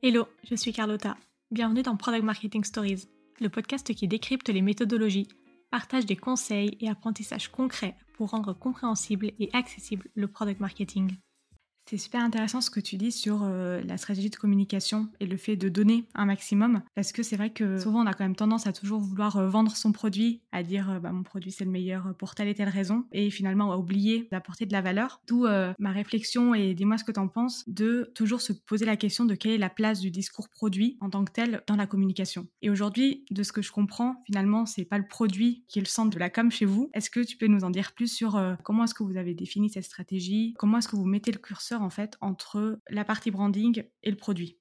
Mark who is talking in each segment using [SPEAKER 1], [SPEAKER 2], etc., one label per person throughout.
[SPEAKER 1] Hello, je suis Carlotta. Bienvenue dans Product Marketing Stories, le podcast qui décrypte les méthodologies, partage des conseils et apprentissages concrets pour rendre compréhensible et accessible le product marketing. C'est super intéressant ce que tu dis sur euh, la stratégie de communication et le fait de donner un maximum, parce que c'est vrai que souvent on a quand même tendance à toujours vouloir euh, vendre son produit, à dire euh, bah, mon produit c'est le meilleur pour telle et telle raison, et finalement va oublier d'apporter de la valeur. D'où ma réflexion et dis-moi ce que tu en penses, de toujours se poser la question de quelle est la place du discours produit en tant que tel dans la communication. Et aujourd'hui, de ce que je comprends, finalement c'est pas le produit qui est le centre de la com chez vous. Est-ce que tu peux nous en dire plus sur comment est-ce que vous avez défini cette stratégie, comment est-ce que vous mettez le curseur en fait entre la partie branding et le produit.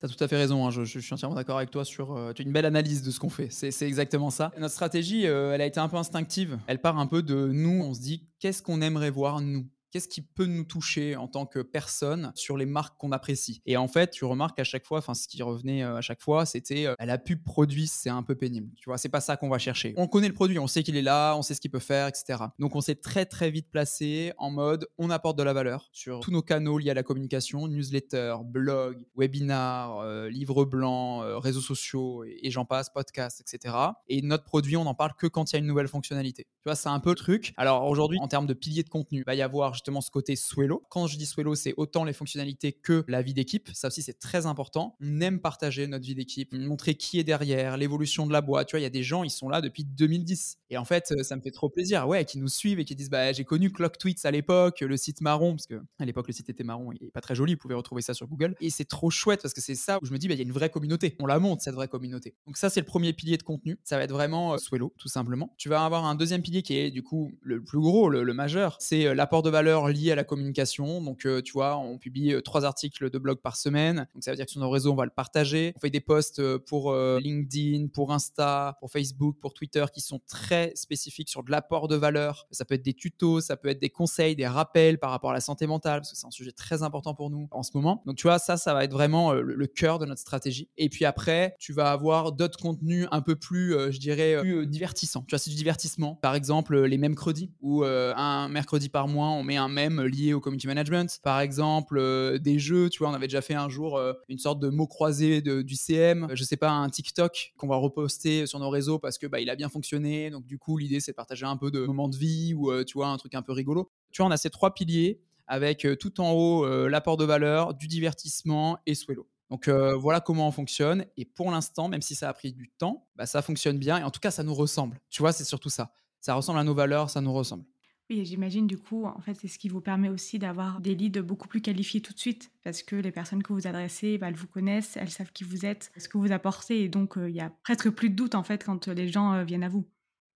[SPEAKER 2] Tu as tout à fait raison, hein. je, suis entièrement d'accord avec toi sur euh, une belle analyse de ce qu'on fait. C'est exactement ça. Notre stratégie, euh, elle a été un peu instinctive. Elle part un peu de nous, on se dit qu'est-ce qu'on aimerait voir nous? Qu'est-ce qui peut nous toucher en tant que personne sur les marques qu'on apprécie. Et en fait, tu remarques à chaque fois, enfin ce qui revenait euh, à chaque fois, c'était euh, la pub produit, c'est un peu pénible. Tu vois, c'est pas ça qu'on va chercher. On connaît le produit, on sait qu'il est là, on sait ce qu'il peut faire, etc. Donc on s'est très très vite placé en mode on apporte de la valeur sur tous nos canaux liés à la communication, newsletter, blog, webinar, euh, livre blanc, réseaux sociaux et, j'en passe, podcast, etc. Et notre produit, on n'en parle que quand il y a une nouvelle fonctionnalité. Tu vois, c'est un peu le truc. Alors aujourd'hui, en termes de piliers de contenu, il va y avoir ce côté Swello. Quand je dis Swello, c'est autant les fonctionnalités que la vie d'équipe. Ça aussi, c'est très important. On aime partager notre vie d'équipe, montrer qui est derrière, l'évolution de la boîte. Tu vois, il y a des gens, ils sont là depuis 2010. Et en fait, ça me fait trop plaisir, ouais, qui nous suivent et qui disent, bah, j'ai connu Clock Tweets à l'époque, le site marron, parce que à l'époque, le site était marron, est pas très joli, vous pouvez retrouver ça sur Google. Et c'est trop chouette parce que c'est ça où je me dis, bah, il y a une vraie communauté. On la monte, cette vraie communauté. Donc ça, c'est le premier pilier de contenu. Ça va être vraiment euh, Swello, tout simplement. Tu vas avoir un deuxième pilier qui est, du coup, le plus gros, le, le majeur. C'est euh, l'apport de valeur lié à la communication. Donc, tu vois, on publie trois articles de blog par semaine. Donc, ça veut dire que sur nos réseaux, on va le partager. On fait des posts pour LinkedIn, pour Insta, pour Facebook, pour Twitter qui sont très spécifiques de l'apport de valeur. Ça peut être des tutos, ça peut être des conseils, des rappels par rapport à la santé mentale, parce que c'est un sujet très important pour nous en ce moment. Donc, tu vois, ça, ça va être vraiment euh, le, cœur de notre stratégie. Et puis après, tu vas avoir d'autres contenus un peu plus, euh, je dirais, plus euh, divertissants. Tu vois, c'est du divertissement. Par exemple, les mercredis, où un mercredi par mois, on met un mème lié au community management. Par exemple, des jeux, tu vois, on avait déjà fait un jour une sorte de mot croisé du CM. Je sais pas, un TikTok qu'on va reposter sur nos réseaux parce que bah, il a bien fonctionné. Donc, du coup, l'idée, c'est de partager un peu de moments de vie ou euh, tu vois un truc un peu rigolo. Tu vois, on a ces trois piliers avec euh, tout en haut euh, l'apport de valeur, du divertissement et Swello. Donc voilà comment on fonctionne. Et pour l'instant, même si ça a pris du temps, bah, ça fonctionne bien. Et en tout cas, ça nous ressemble. Tu vois, c'est surtout ça. Ça ressemble à nos valeurs, ça nous ressemble.
[SPEAKER 1] Oui, j'imagine du coup, en fait, c'est ce qui vous permet aussi d'avoir des leads beaucoup plus qualifiés tout de suite, parce que les personnes que vous adressez, bah, elles vous connaissent, elles savent qui vous êtes, ce que vous apportez, et donc il y a presque plus de doute en fait quand les gens viennent à vous.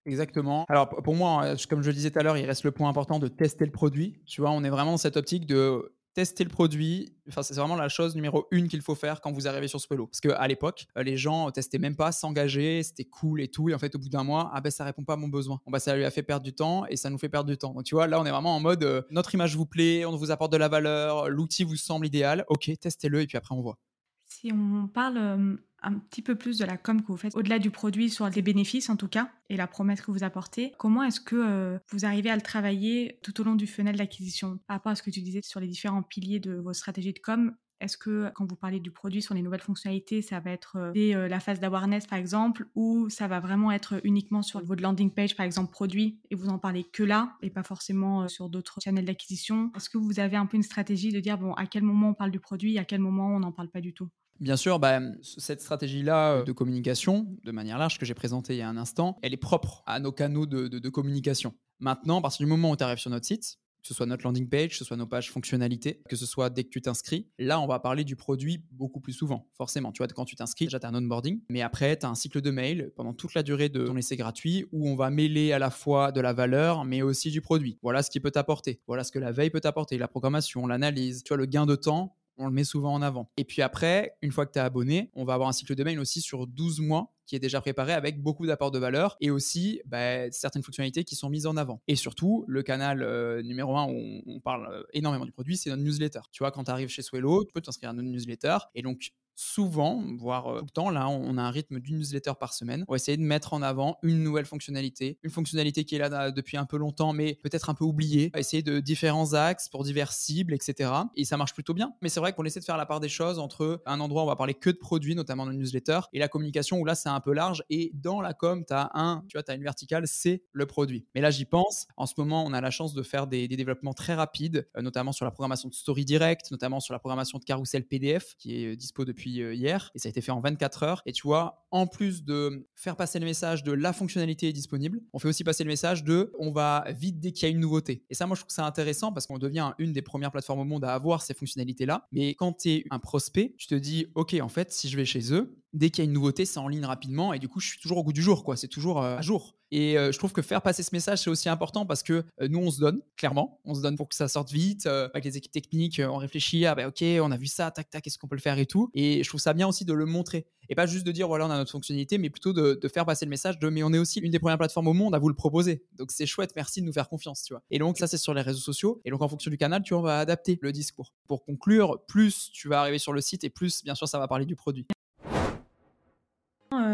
[SPEAKER 2] Exactement. Alors pour moi, euh, comme je le disais tout à l'heure, il reste le point important de tester le produit. Tu vois, on est vraiment dans cette optique de tester le produit. C'est vraiment la chose numéro une qu'il faut faire quand vous arrivez sur Swello. Parce qu'à l'époque, euh, les gens testaient même pas, s'engager, c'était cool et tout. Et en fait, au bout d'un mois, ah ben ça répond pas à mon besoin. Bah, ça lui a fait perdre du temps et ça nous fait perdre du temps. Donc tu vois, là, on est vraiment en mode euh, notre image vous plaît, on vous apporte de la valeur, l'outil vous semble idéal. Ok, testez-le et puis après on voit.
[SPEAKER 1] Si on parle un petit peu plus de la com que vous faites, au-delà du produit, sur les bénéfices en tout cas, et la promesse que vous apportez, comment est-ce que vous arrivez à le travailler tout au long du funnel d'acquisition? Par rapport à ce que tu disais sur les différents piliers de vos stratégies de com, est-ce que quand vous parlez du produit sur les nouvelles fonctionnalités, ça va être dès la phase d'awareness par exemple, ou ça va vraiment être uniquement sur votre landing page par exemple produit et vous en parlez que là et pas forcément sur d'autres channels d'acquisition? Est-ce que vous avez un peu une stratégie de dire bon à quel moment on parle du produit, à quel moment on n'en parle pas du tout?
[SPEAKER 2] Bien sûr, bah, cette stratégie-là euh, de communication, de manière large, que j'ai présentée il y a un instant, elle est propre à nos canaux de, communication. Maintenant, à partir du moment où tu arrives sur notre site, que ce soit notre landing page, que ce soit nos pages fonctionnalités, que ce soit dès que tu t'inscris, là, on va parler du produit beaucoup plus souvent, forcément. Tu vois, quand tu t'inscris, déjà, tu as un onboarding, mais après, tu as un cycle de mail pendant toute la durée de ton essai gratuit où on va mêler à la fois de la valeur, mais aussi du produit. Voilà ce qui peut t'apporter. Voilà ce que la veille peut t'apporter, la programmation, l'analyse, tu vois, le gain de temps on le met souvent en avant. Et puis après, une fois que tu es abonné, on va avoir un cycle de mail aussi sur 12 mois qui est déjà préparé avec beaucoup d'apports de valeur et aussi bah, certaines fonctionnalités qui sont mises en avant. Et surtout, le canal euh, numéro un où on, parle euh, énormément du produit, c'est notre newsletter. Tu vois, quand tu arrives chez Swello, tu peux t'inscrire à notre newsletter et donc souvent, voire tout le temps, là, on a un rythme d'une newsletter par semaine. On va essayer de mettre en avant une nouvelle fonctionnalité, une fonctionnalité qui est là depuis un peu longtemps, mais peut-être un peu oubliée. On va essayer de différents axes pour diverses cibles, etc. Et ça marche plutôt bien. Mais c'est vrai qu'on essaie de faire la part des choses entre un endroit où on va parler que de produits, notamment dans une newsletter, et la communication où là, c'est un peu large. Et dans la com, tu as un, tu vois, tu une verticale, c'est le produit. Mais là, j'y pense. En ce moment, on a la chance de faire des, développements très rapides, euh, notamment sur la programmation de story direct, notamment sur la programmation de carousel PDF qui est euh, dispo depuis euh, hier. Et ça a été fait en 24 heures. Et tu vois, en plus de faire passer le message de la fonctionnalité est disponible, on fait aussi passer le message de on va vite dès qu'il y a une nouveauté. Et ça, moi, je trouve c'est intéressant parce qu'on devient une des premières plateformes au monde à avoir ces fonctionnalités-là. Mais quand tu un prospect, tu te dis, OK, en fait, si je vais chez eux, dès qu'il y a une nouveauté, c'est en ligne rapidement et du coup, je suis toujours au goût du jour, quoi. C'est toujours euh, à jour. Et euh, je trouve que faire passer ce message, c'est aussi important parce que euh, nous, on se donne, clairement. On se donne pour que ça sorte vite. avec les équipes techniques, on réfléchit, ah ben ok, on a vu ça, tac, tac, qu'est-ce qu'on peut le faire et tout. Et je trouve ça bien aussi de le montrer. Et pas juste de dire, voilà, on a notre fonctionnalité, mais plutôt de, faire passer le message de, mais on est aussi une des premières plateformes au monde à vous le proposer. Donc c'est chouette, merci de nous faire confiance, tu vois. Et donc ça, c'est sur les réseaux sociaux. Et donc en fonction du canal, tu vois, on va adapter le discours. Pour conclure, plus tu vas arriver sur le site et plus, bien sûr, ça va parler du produit.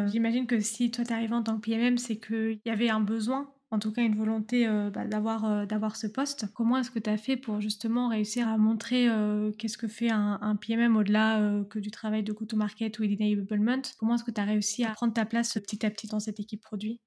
[SPEAKER 1] Euh, j'imagine que si toi t'es arrivé en tant que PMM, c'est qu'il y avait un besoin, en tout cas une volonté euh, bah, d'avoir, euh, d'avoir ce poste. Comment est-ce que tu as fait pour justement réussir à montrer qu'est-ce que fait un, PMM au-delà que du travail de go-to-market ou d'enablement Comment est-ce que tu as réussi à prendre ta place petit à petit dans cette équipe produit?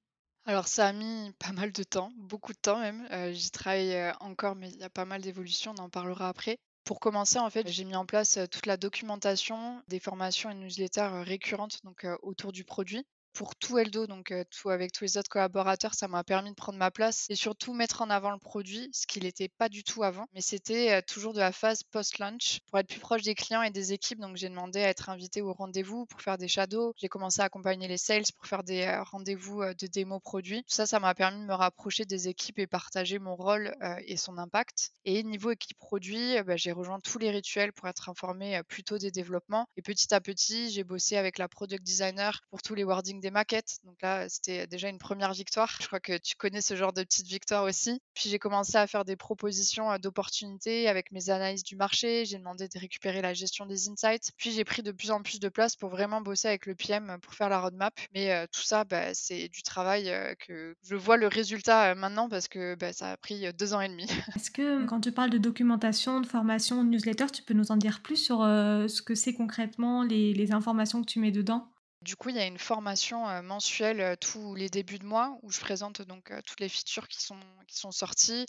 [SPEAKER 3] Alors ça a mis pas mal de temps, beaucoup de temps même. j'y travaille encore, mais il y a pas mal d'évolutions, on en parlera après. Pour commencer, en fait, j'ai mis en place toute la documentation, des formations et newsletters récurrentes donc, autour du produit pour tout Eldo, donc avec tous les autres collaborateurs, ça m'a permis de prendre ma place et surtout mettre en avant le produit, ce qu'il n'était pas du tout avant. Mais c'était toujours de la phase post-launch pour être plus proche des clients et des équipes. Donc j'ai demandé à être invité au rendez-vous pour faire des shadows. J'ai commencé à accompagner les sales pour faire des rendez-vous de démo produits. Tout ça, ça m'a permis de me rapprocher des équipes et partager mon rôle et son impact. Et niveau équipe produit, bah, j'ai rejoint tous les rituels pour être informé plutôt des développements. Et petit à petit, j'ai bossé avec la product designer pour tous les wordings maquettes. Donc là, c'était déjà une première victoire. Je crois que tu connais ce genre de petite victoire aussi. Puis j'ai commencé à faire des propositions euh, d'opportunités avec mes analyses du marché. J'ai demandé de récupérer la gestion des insights. Puis j'ai pris de plus en plus de place pour vraiment bosser avec le PM pour faire la roadmap. Mais euh, tout ça, bah, c'est du travail euh, que je vois le résultat maintenant parce que bah, ça a pris deux ans et demi.
[SPEAKER 1] Est-ce que quand tu parles de documentation, de formation, de newsletter, tu peux nous en dire plus sur ce que c'est concrètement, les informations que tu mets dedans?
[SPEAKER 3] Du coup, il y a une formation mensuelle tous les débuts de mois où je présente donc toutes les features qui sont, qui sont sorties,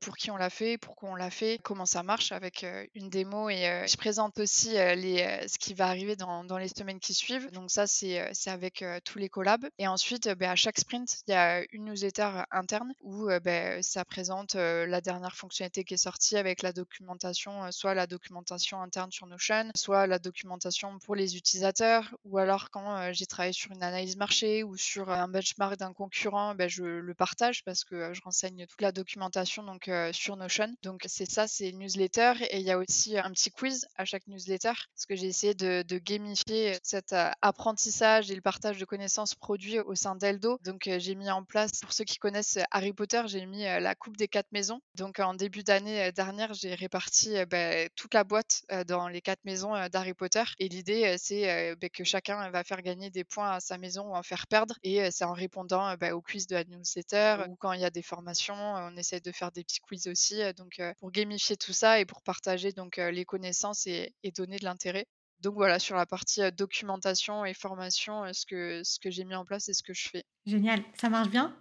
[SPEAKER 3] pour qui on l'a fait, pourquoi on l'a fait, comment ça marche avec une démo et je présente aussi les, ce qui va arriver dans, dans, les semaines qui suivent. Donc ça, c'est avec tous les collabs. Et ensuite, bah, à chaque sprint, il y a une newsletter interne où bah, ça présente la dernière fonctionnalité qui est sortie avec la documentation, soit la documentation interne sur Notion, soit la documentation pour les utilisateurs, ou alors quand j'ai travaillé sur une analyse marché ou sur un benchmark d'un concurrent, ben, je le partage parce que je renseigne toute la documentation donc sur Notion. Donc c'est ça, c'est newsletter et il y a aussi un petit quiz à chaque newsletter parce que j'ai essayé de, gamifier cet apprentissage et le partage de connaissances produits au sein d'Eldo. Donc j'ai mis en place, pour ceux qui connaissent Harry Potter, j'ai mis la coupe des quatre maisons. Donc en début d'année dernière, j'ai réparti ben, toute la boîte dans les quatre maisons d'Harry Potter et l'idée c'est ben, que chacun va faire gagner des points à sa maison ou en faire perdre. Et c'est en répondant bah, aux quiz de la newsletter ou quand il y a des formations, on essaie de faire des petits quiz aussi. Donc pour gamifier tout ça et pour partager donc les connaissances et, et donner de l'intérêt. Donc voilà, sur la partie documentation et formation, ce que, ce que j'ai mis en place et ce que je fais.
[SPEAKER 1] Génial, ça marche bien?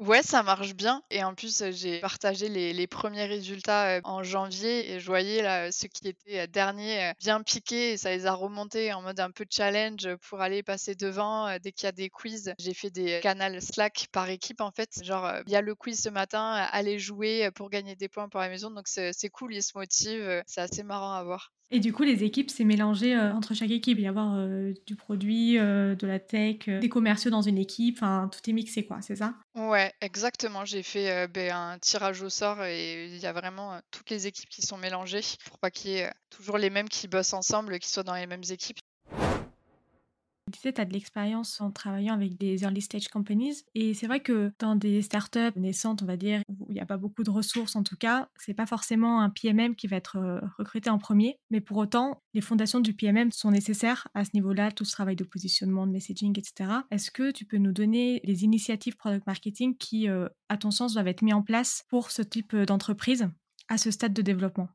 [SPEAKER 3] Ouais, ça marche bien et en plus, j'ai partagé les premiers résultats, en janvier et je voyais là, ceux qui étaient, derniers, bien piqués et ça les a remontés en mode un peu challenge, pour aller passer devant, dès qu'il y a des quiz. J'ai fait des canals Slack par équipe en fait, genre, il y a le quiz ce matin, allez jouer, pour gagner des points pour la maison donc c'est cool, ils se motivent, c'est assez marrant à voir.
[SPEAKER 1] Et du coup, les équipes, c'est mélangé entre chaque équipe. Il y avoir du produit, de la tech, des commerciaux dans une équipe. Enfin, tout est mixé, quoi. C'est ça?
[SPEAKER 3] Ouais, exactement. J'ai fait ben, un tirage au sort et il y a vraiment toutes les équipes qui sont mélangées pour pas qu'il y ait toujours les mêmes qui bossent ensemble, qui soient dans les mêmes équipes
[SPEAKER 1] disais, tu as de l'expérience en travaillant avec des early stage companies. Et c'est vrai que dans des startups naissantes, on va dire, où il n'y a pas beaucoup de ressources en tout cas, c'est pas forcément un PMM qui va être euh, recruté en premier. Mais pour autant, les fondations du PMM sont nécessaires à ce niveau-là, tout ce travail de positionnement, de messaging, etc. Est-ce que tu peux nous donner les initiatives product marketing qui, euh, à ton sens, doivent être mises en place pour ce type d'entreprise à ce stade de développement?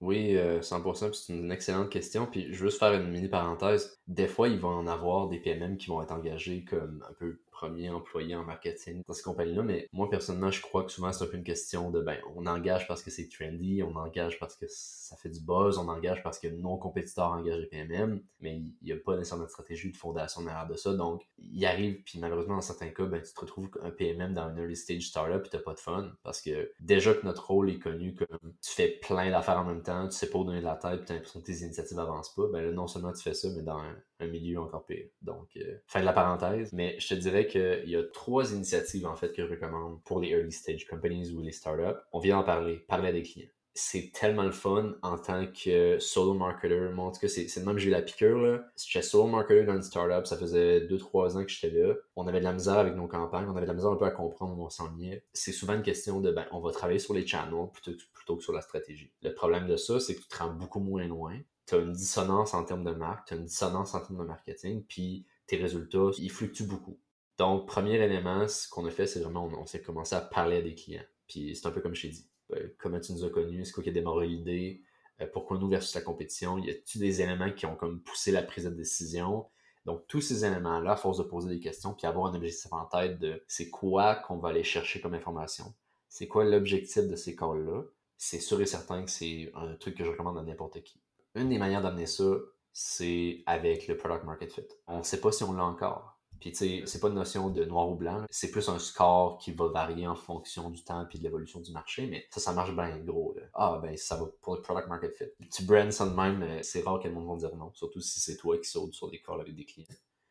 [SPEAKER 4] Oui, 100%, euh, c'est une excellente question. Puis je veux juste faire une mini parenthèse. Des fois, il va en avoir des PMM qui vont être engagés comme un peu premier employé en marketing dans ces compagnies-là. Mais moi, personnellement, je crois que souvent, c'est un peu une question de, ben, on engage parce que c'est trendy, on engage parce que ça fait du buzz, on engage parce que nos compétiteurs engagent les PMM, mais il n'y a pas nécessairement de stratégie de fondation derrière de ça. Donc, il arrive, puis malheureusement, dans certains cas, ben, tu te retrouves un PMM dans une early stage startup et t'as pas de fun parce que déjà que notre rôle est connu comme tu fais plein d'affaires en même temps, tu sais pas où donner de la tête, puis t'as l'impression que tes initiatives avancent pas, ben non seulement tu fais ça, mais dans un, milieu encore pire. Donc, euh, fin de la parenthèse. Mais je te dirais qu'il y a trois initiatives, en fait, que je recommande pour les early stage companies ou les startups. On vient en parler, parler à des clients. C'est tellement le fun en tant que solo marketer. Moi, en tout cas, c'est le même que j'ai eu la piqûre. Là. J'étais solo marketer dans une startup. Ça faisait 2-3 ans que j'étais là. On avait de la misère avec nos campagnes. On avait de la misère un peu à comprendre où on s'ennuyait. C'est souvent une question de, ben, on va travailler sur les channels plutôt, plutôt que sur la stratégie. Le problème de ça, c'est que tu te rends beaucoup moins loin. Tu as une dissonance en termes de marque, tu as une dissonance en termes de marketing, puis tes résultats, ils fluctuent beaucoup. Donc, premier élément, ce qu'on a fait, c'est vraiment, on, s'est commencé à parler à des clients. Puis c'est un peu comme je t'ai dit. Euh, comment tu nous as connus? C'est quoi qui a démarré l'idée? Euh, pourquoi nous versus la compétition? Y a-t-il des éléments qui ont comme poussé la prise de décision? Donc, tous ces éléments-là, à force de poser des questions, puis avoir un objectif en tête de c'est quoi qu'on va aller chercher comme information? C'est quoi l'objectif de ces calls-là? C'est sûr et certain que c'est un truc que je recommande à n'importe qui. Une des manières d'amener ça, c'est avec le product market fit. On ne sait pas si on l'a encore. Puis, tu sais, c'est pas une notion de noir ou blanc. C'est plus un score qui va varier en fonction du temps et de l'évolution du marché. Mais ça, ça marche bien gros. Ah, ben, ça va pour le product market fit. Tu brands ça de même, euh, c'est rare que le monde va dire non. Surtout si c'est toi qui sautes sur des calls avec des clients.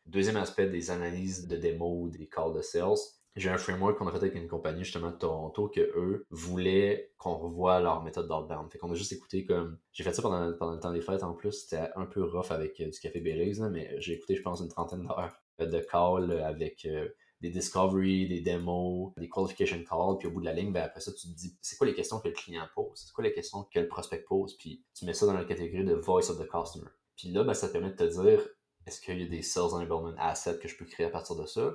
[SPEAKER 4] Deuxième aspect des analyses de démo, des calls de sales. J'ai un framework qu'on a fait avec une compagnie justement de Toronto que eux voulaient qu'on revoie leur méthode d'outbound. Fait qu'on a juste écouté comme. J'ai fait ça pendant, pendant le temps des fêtes en plus. C'était un peu rough avec euh, du café Belize, mais j'ai écouté, je pense, une trentaine d'heures de calls avec euh, des discovery, des démos, des qualification calls, puis au bout de la ligne, ben après ça, tu te dis, c'est quoi les questions que le client pose? C'est quoi les questions que le prospect pose? Puis tu mets ça dans la catégorie de voice of the customer. Puis là, ben, ça te permet de te dire, est-ce qu'il y a des sales enablement assets que je peux créer à partir de ça?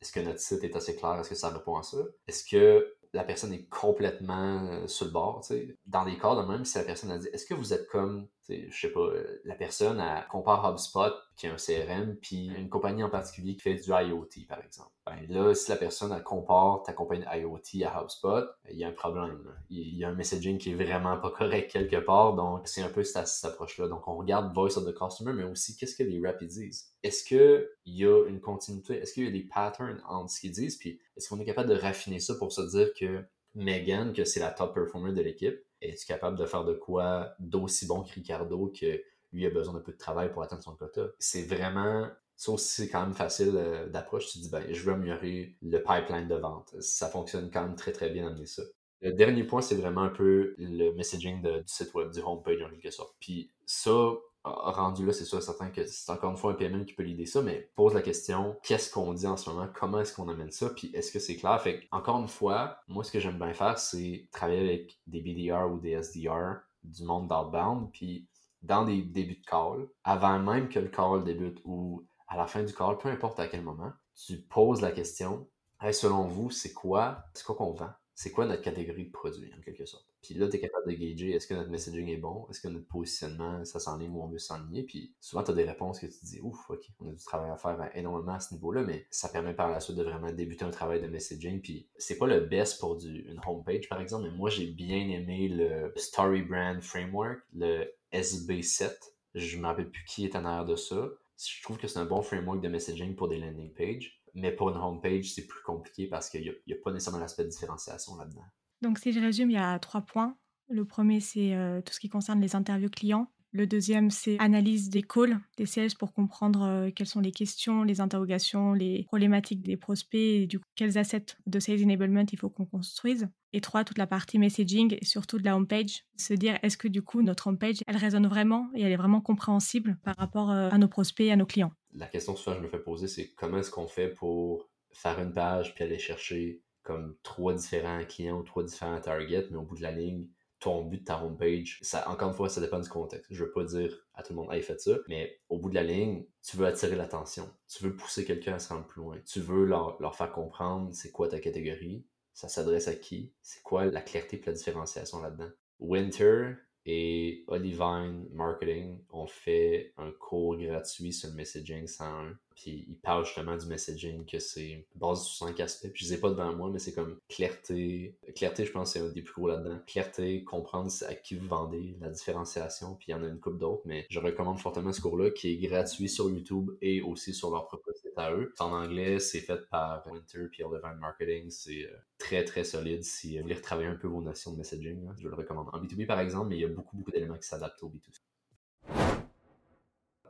[SPEAKER 4] Est-ce que notre site est assez clair? Est-ce que ça répond à ça? Est-ce que la personne est complètement euh, sur le bord? Dans des cas de même, si la personne a dit, est-ce que vous êtes comme je sais pas, euh, la personne elle compare HubSpot, qui est un CRM, puis une compagnie en particulier qui fait du IoT, par exemple. Ben là, si la personne elle compare ta compagnie IoT à HubSpot, ben, il y a un problème. Il y a un messaging qui est vraiment pas correct quelque part, donc c'est un peu cette, approche-là. Donc on regarde Voice of the Customer, mais aussi qu'est-ce que les reps disent? Est-ce qu'il y a une continuité? Est-ce qu'il y a des patterns entre ce qu'ils disent? Puis est-ce qu'on est capable de raffiner ça pour se dire que Megan, que c'est la top performer de l'équipe, es-tu capable de faire de quoi d'aussi bon que Ricardo que lui a besoin d'un peu de travail pour atteindre son quota? C'est vraiment ça aussi, c'est quand même facile euh, d'approche. Tu dis, ben, je veux améliorer le pipeline de vente. Ça fonctionne quand même très, très bien d'amener ça. Le dernier point, c'est vraiment un peu le messaging du site web, du homepage en quelque sorte. Puis ça, rendu là, c'est sûr certain que c'est encore une fois un PMM qui peut l'idée ça, mais pose la question, qu'est-ce qu'on dit en ce moment, comment est-ce qu'on amène ça, puis est-ce que c'est clair? Fait encore une fois, moi ce que j'aime bien faire, c'est travailler avec des BDR ou des SDR du monde d'outbound, puis dans des débuts de call, avant même que le call débute ou à la fin du call, peu importe à quel moment, tu poses la question, selon vous, c'est quoi, c'est quoi qu'on vend? c'est quoi notre catégorie de produit, en quelque sorte? Puis là, tu es capable de gager est-ce que notre messaging est bon, est-ce que notre positionnement, ça s'enligne où on veut s'enligner? Puis souvent, tu as des réponses que tu dis, ouf, ok, on a du travail à faire énormément à ce niveau-là, mais ça permet par la suite de vraiment débuter un travail de messaging. Puis c'est pas le best pour du, une homepage, par exemple, mais moi, j'ai bien aimé le Story Brand Framework, le SB7. Je me rappelle plus qui est en arrière de ça. Je trouve que c'est un bon framework de messaging pour des landing pages. Mais pour une homepage, c'est plus compliqué parce qu'il n'y a, pas nécessairement l'aspect de différenciation là-dedans.
[SPEAKER 1] Donc, si je résume, il y a trois points. Le premier, c'est euh, tout ce qui concerne les interviews clients. Le deuxième, c'est analyse des calls des sales pour comprendre euh, quelles sont les questions, les interrogations, les problématiques des prospects et du coup, quels assets de sales enablement il faut qu'on construise. Et trois, toute la partie messaging et surtout de la homepage. Se dire, est-ce que du coup, notre homepage, elle résonne vraiment et elle est vraiment compréhensible par rapport euh, à nos prospects et à nos clients?
[SPEAKER 4] La question que souvent je me fais poser, c'est comment est-ce qu'on fait pour faire une page puis aller chercher comme trois différents clients ou trois différents targets, mais au bout de la ligne, ton but de ta homepage, ça, encore une fois, ça dépend du contexte. Je veux pas dire à tout le monde, hey, faites ça, mais au bout de la ligne, tu veux attirer l'attention. Tu veux pousser quelqu'un à se rendre plus loin. Tu veux leur, leur faire comprendre c'est quoi ta catégorie, ça s'adresse à qui, c'est quoi la clarté et la différenciation là-dedans. Winter, et Olivine Marketing ont fait un cours gratuit sur le messaging 101. Puis ils parlent justement du messaging, que c'est basé sur cinq aspects. Puis je les ai pas devant moi, mais c'est comme clarté. Clarté, je pense, c'est un des plus gros là-dedans. Clarté, comprendre à qui vous vendez, la différenciation. Puis il y en a une couple d'autres, mais je recommande fortement ce cours-là qui est gratuit sur YouTube et aussi sur leur propre site à eux. En anglais, c'est fait par Winter puis Olivine Marketing. C'est euh, très très solide si vous voulez retravailler un peu vos notions de messaging. je le recommande. En B2B par exemple, mais il y a beaucoup beaucoup d'éléments qui s'adaptent au B2C.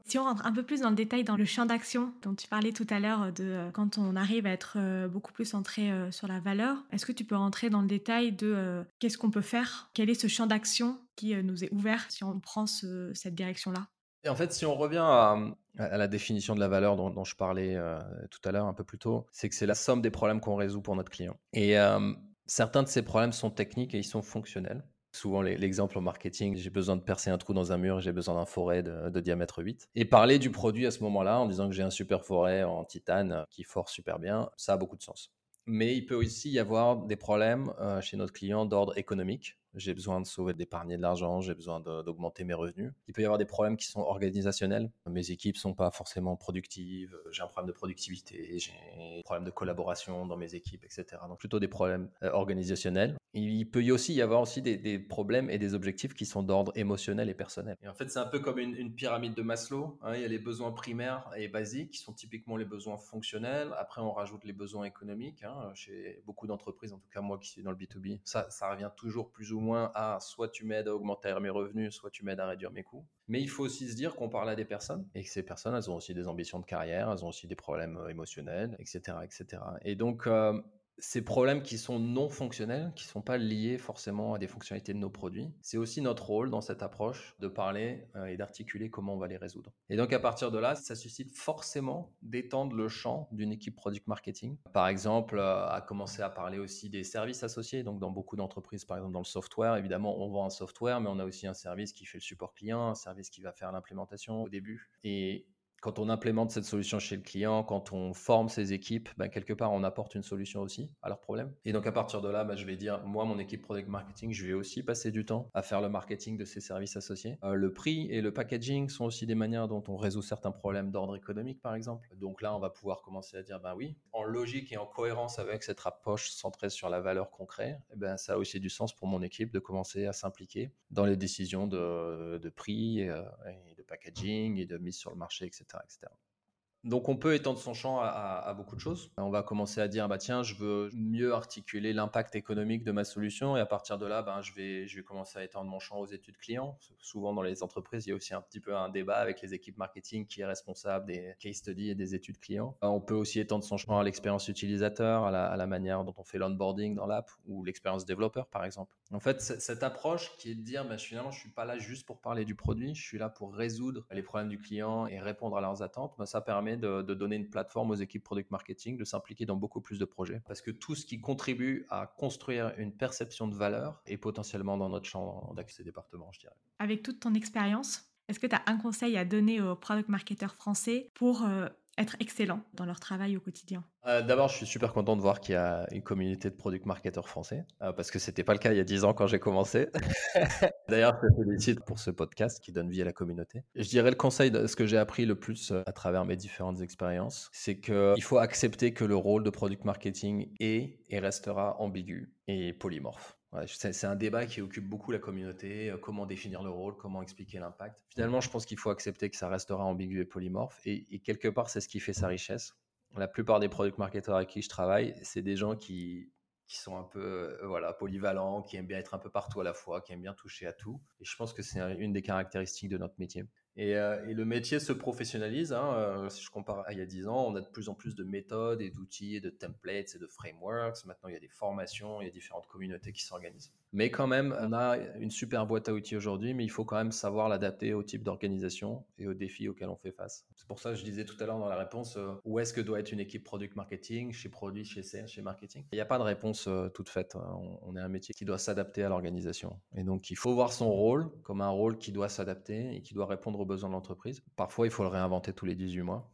[SPEAKER 1] Si on rentre un peu plus dans le détail dans le champ d'action dont tu parlais tout à l'heure de euh, quand on arrive à être euh, beaucoup plus centré sur la valeur, est-ce que tu peux rentrer dans le détail de qu'est-ce qu'on peut faire? Quel est ce champ d'action qui nous est ouvert si on prend cette direction-là?
[SPEAKER 5] Et en fait, si on revient à, la définition de la valeur dont, je parlais euh, tout à l'heure, un peu plus tôt, c'est que c'est la somme des problèmes qu'on résout pour notre client. Et euh, certains de ces problèmes sont techniques et ils sont fonctionnels. Souvent, l'exemple au marketing, j'ai besoin de percer un trou dans un mur, j'ai besoin d'un forêt de, diamètre 8. Et parler du produit à ce moment-là en disant que j'ai un super forêt en titane qui force super bien, ça a beaucoup de sens. Mais il peut aussi y avoir des problèmes euh, chez notre client d'ordre économique j'ai besoin de sauver, d'épargner de l'argent, j'ai besoin d'augmenter mes revenus. Il peut y avoir des problèmes qui sont organisationnels. Mes équipes sont pas forcément productives, j'ai un problème de productivité, j'ai un problème de collaboration dans mes équipes, etc. Donc plutôt des problèmes euh, organisationnels. Il peut aussi y avoir aussi des, problèmes et des objectifs qui sont d'ordre émotionnel et personnel. Et en fait, c'est un peu comme une, pyramide de Maslow. Hein. Il y a les besoins primaires et basiques qui sont typiquement les besoins fonctionnels. Après, on rajoute les besoins économiques. Hein. Chez beaucoup d'entreprises, en tout cas moi qui suis dans le B2B, ça, revient toujours plus ou moins moins à soit tu m'aides à augmenter mes revenus, soit tu m'aides à réduire mes coûts. Mais il faut aussi se dire qu'on parle à des personnes et que ces personnes, elles ont aussi des ambitions de carrière, elles ont aussi des problèmes euh, émotionnels, etc. etc. Et donc, euh, ces problèmes qui sont non fonctionnels, qui ne sont pas liés forcément à des fonctionnalités de nos produits, c'est aussi notre rôle dans cette approche de parler euh, et d'articuler comment on va les résoudre. Et donc à partir de là, ça suscite forcément d'étendre le champ d'une équipe product marketing. Par exemple, euh, à commencer à parler aussi des services associés. Donc dans beaucoup d'entreprises, par exemple dans le software, évidemment, on vend un software, mais on a aussi un service qui fait le support client, un service qui va faire l'implémentation au début. Et quand on implémente cette solution chez le client, quand on forme ses équipes, ben, quelque part, on apporte une solution aussi à leurs problèmes. Et donc, à partir de là, ben, je vais dire, moi, mon équipe product marketing, je vais aussi passer du temps à faire le marketing de ces services associés. Euh, le prix et le packaging sont aussi des manières dont on résout certains problèmes d'ordre économique, par exemple. Donc là, on va pouvoir commencer à dire, ben oui, en logique et en cohérence avec cette approche centrée sur la valeur concrète, eh ben, ça a aussi du sens pour mon équipe de commencer à s'impliquer dans les décisions de, prix et, euh, et packaging et de mise sur le marché, etc. etc. Donc on peut étendre son champ à, beaucoup de choses. On va commencer à dire bah tiens je veux mieux articuler l'impact économique de ma solution et à partir de là ben je vais je vais commencer à étendre mon champ aux études clients. Souvent dans les entreprises il y a aussi un petit peu un débat avec les équipes marketing qui est responsable des case studies et des études clients. On peut aussi étendre son champ à l'expérience utilisateur, à la, manière dont on fait l'onboarding dans l'app ou l'expérience développeur par exemple. En fait cette approche qui est de dire bah, finalement je suis pas là juste pour parler du produit, je suis là pour résoudre les problèmes du client et répondre à leurs attentes. Ben, ça permet de, donner une plateforme aux équipes product marketing, de s'impliquer dans beaucoup plus de projets. Parce que tout ce qui contribue à construire une perception de valeur est potentiellement dans notre champ d'accès département, je dirais.
[SPEAKER 1] Avec toute ton expérience, est-ce que tu as un conseil à donner aux product marketeurs français pour euh, être excellents dans leur travail au quotidien
[SPEAKER 5] euh, D'abord, je suis super content de voir qu'il y a une communauté de product marketeurs français, euh, parce que ce n'était pas le cas il y a 10 ans quand j'ai commencé. D'ailleurs, je te félicite pour ce podcast qui donne vie à la communauté. Je dirais le conseil, de ce que j'ai appris le plus euh, à travers mes différentes expériences, c'est qu'il faut accepter que le rôle de product marketing est et restera ambigu et polymorphe c'est un débat qui occupe beaucoup la communauté. Euh, comment définir le rôle, comment expliquer l'impact. Finalement, je pense qu'il faut accepter que ça restera ambigu et polymorphe. Et, quelque part, c'est ce qui fait sa richesse. La plupart des product marketers avec qui je travaille, c'est des gens qui, qui sont un peu euh, voilà, polyvalents, qui aiment bien être un peu partout à la fois, qui aiment bien toucher à tout. Et je pense que c'est une des caractéristiques de notre métier. Et, le métier se professionnalise. Hein, si je compare à il y a 10 ans, on a de plus en plus de méthodes et d'outils, et de templates et de frameworks. Maintenant, il y a des formations, il y a différentes communautés qui s'organisent. Mais quand même, on a une super boîte à outils aujourd'hui, mais il faut quand même savoir l'adapter au type d'organisation et aux défis auxquels on fait face. C'est pour ça que je disais tout à l'heure dans la réponse, euh, où est-ce que doit être une équipe product marketing, chez produit, chez sales, chez marketing? Il n'y a pas de réponse euh, toute faite. Hein. On, est un métier qui doit s'adapter à l'organisation. Et donc, il faut voir son rôle comme un rôle qui doit s'adapter et qui doit répondre aux besoins de l'entreprise. Parfois, il faut le réinventer tous les 18 mois.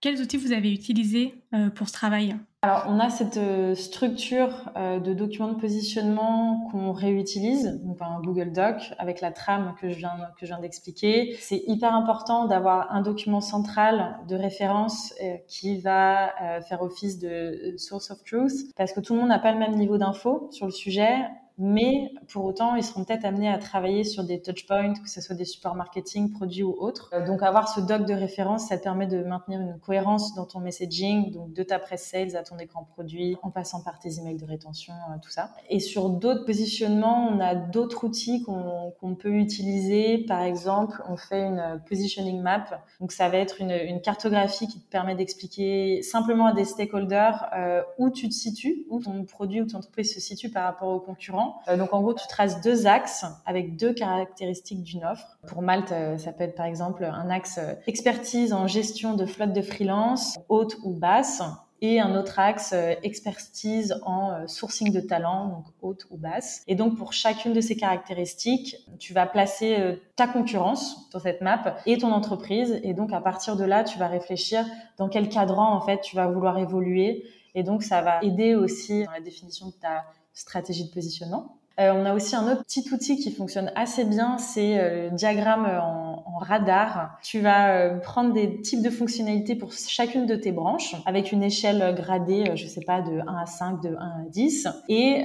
[SPEAKER 1] Quels outils vous avez utilisés euh, pour ce travail?
[SPEAKER 6] Alors, on a cette euh, structure euh, de documents de positionnement qu'on réutilise, donc un Google Doc avec la trame que je viens, que je viens d'expliquer. C'est hyper important d'avoir un document central de référence qui va faire office de source of truth parce que tout le monde n'a pas le même niveau d'info sur le sujet mais pour autant, ils seront peut-être amenés à travailler sur des touchpoints, que ce soit des supports marketing, produits ou autres. Euh, donc, avoir ce doc de référence, ça te permet de maintenir une cohérence dans ton messaging, donc de ta presse sales à ton écran produit, en passant par tes emails de rétention, euh, tout ça. Et sur d'autres positionnements, on a d'autres outils qu'on peut utiliser. Par exemple, on fait une positioning map. Donc, ça va être une, cartographie qui te permet d'expliquer simplement à des stakeholders euh, où tu te situes, où ton produit ou ton entreprise se situe par rapport aux concurrents euh, donc en gros, tu traces deux axes avec deux caractéristiques d'une offre. Pour Malte, euh, ça peut être par exemple un axe euh, expertise en gestion de flotte de freelance, haute ou basse, et un autre axe expertise en sourcing de talent, donc haute ou basse. Et donc pour chacune de ces caractéristiques, tu vas placer ta concurrence dans cette map et ton entreprise. Et donc à partir de là, tu vas réfléchir dans quel cadran en fait tu vas vouloir évoluer. Et donc ça va aider aussi dans la définition de ta stratégie de positionnement. Euh, on a aussi un autre petit outil qui fonctionne assez bien, c'est euh, le diagramme en, radar. Tu vas euh, prendre des types de fonctionnalités pour chacune de tes branches avec une échelle gradée, je sais pas, de 1 à 5, de 1 à 10. Et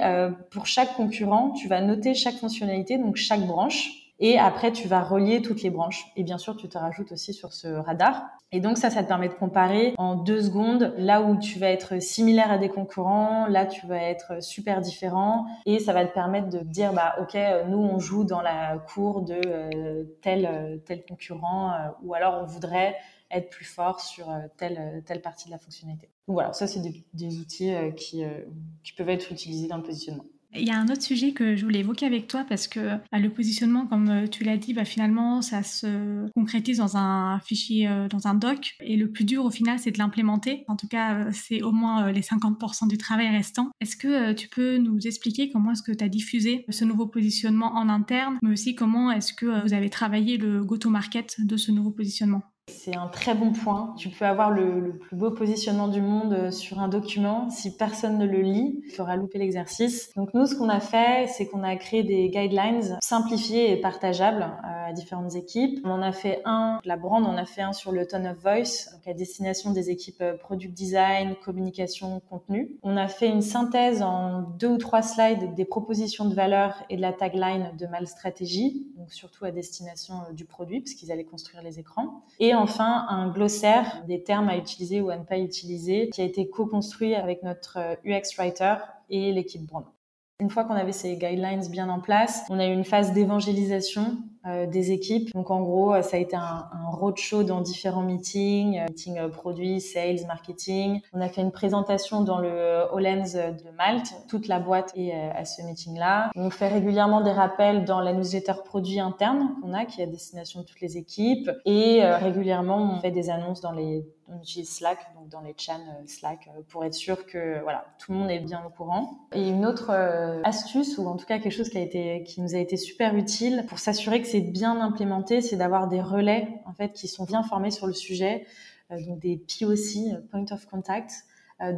[SPEAKER 6] pour chaque concurrent, tu vas noter chaque fonctionnalité, donc chaque branche et après, tu vas relier toutes les branches. Et bien sûr, tu te rajoutes aussi sur ce radar. Et donc ça, ça te permet de comparer en deux secondes là où tu vas être similaire à des concurrents, là tu vas être super différent. Et ça va te permettre de dire, bah ok, nous on joue dans la cour de euh, tel, tel concurrent, euh, ou alors on voudrait être plus fort sur euh, telle, telle partie de la fonctionnalité. Donc voilà, ça c'est des, outils qui peuvent être utilisés dans le positionnement.
[SPEAKER 1] Il y a un autre sujet que je voulais évoquer avec toi parce que bah, le positionnement, comme euh, tu l'as dit, bah, finalement, ça se concrétise dans un fichier, euh, dans un doc. Et le plus dur au final, c'est de l'implémenter. En tout cas, euh, c'est au moins les 50% du travail restant. Est-ce que tu peux nous expliquer comment est-ce que tu as diffusé ce nouveau positionnement en interne, mais aussi comment est-ce que vous avez travaillé le go-to-market de ce nouveau positionnement?
[SPEAKER 6] C'est un très bon point. Tu peux avoir le, plus beau positionnement du monde euh, sur un document. Si personne ne le lit, il faudra louper l'exercice. Donc nous, ce qu'on a fait, c'est qu'on a créé des guidelines simplifiés et partageables euh, à différentes équipes. On en a fait un, la brand, on a fait un sur le tone of voice, donc à destination des équipes euh, product design, communication, contenu. On a fait une synthèse en deux ou trois slides des propositions de valeur et de la tagline de Mal Stratégie, donc surtout à destination du produit, parce qu'ils allaient construire les écrans. Enfin un glossaire des termes à utiliser ou à ne pas utiliser qui a été co-construit avec notre UX writer et l'équipe Brand. Une fois qu'on avait ces guidelines bien en place, on a eu une phase d'évangélisation euh, des équipes. Donc en gros, euh, ça a été un, un roadshow dans différents meetings, euh, meetings produits, sales, marketing. On a fait une présentation dans le Hollands de Malte. Toute la boîte est à ce meeting-là. On fait régulièrement des rappels dans la newsletter produit interne qu'on a, qui est à destination de toutes les équipes. Et régulièrement, on fait des annonces dans les on utilise Slack, donc dans les channels euh, Slack, euh, pour être sûr que voilà, tout le monde est bien au courant. Et une autre euh, astuce, ou en tout cas quelque chose qui, a été, qui nous a été super utile pour s'assurer que c'est bien implémenté, c'est d'avoir des relais en fait qui sont bien formés sur le sujet, donc des POC, Point of Contact,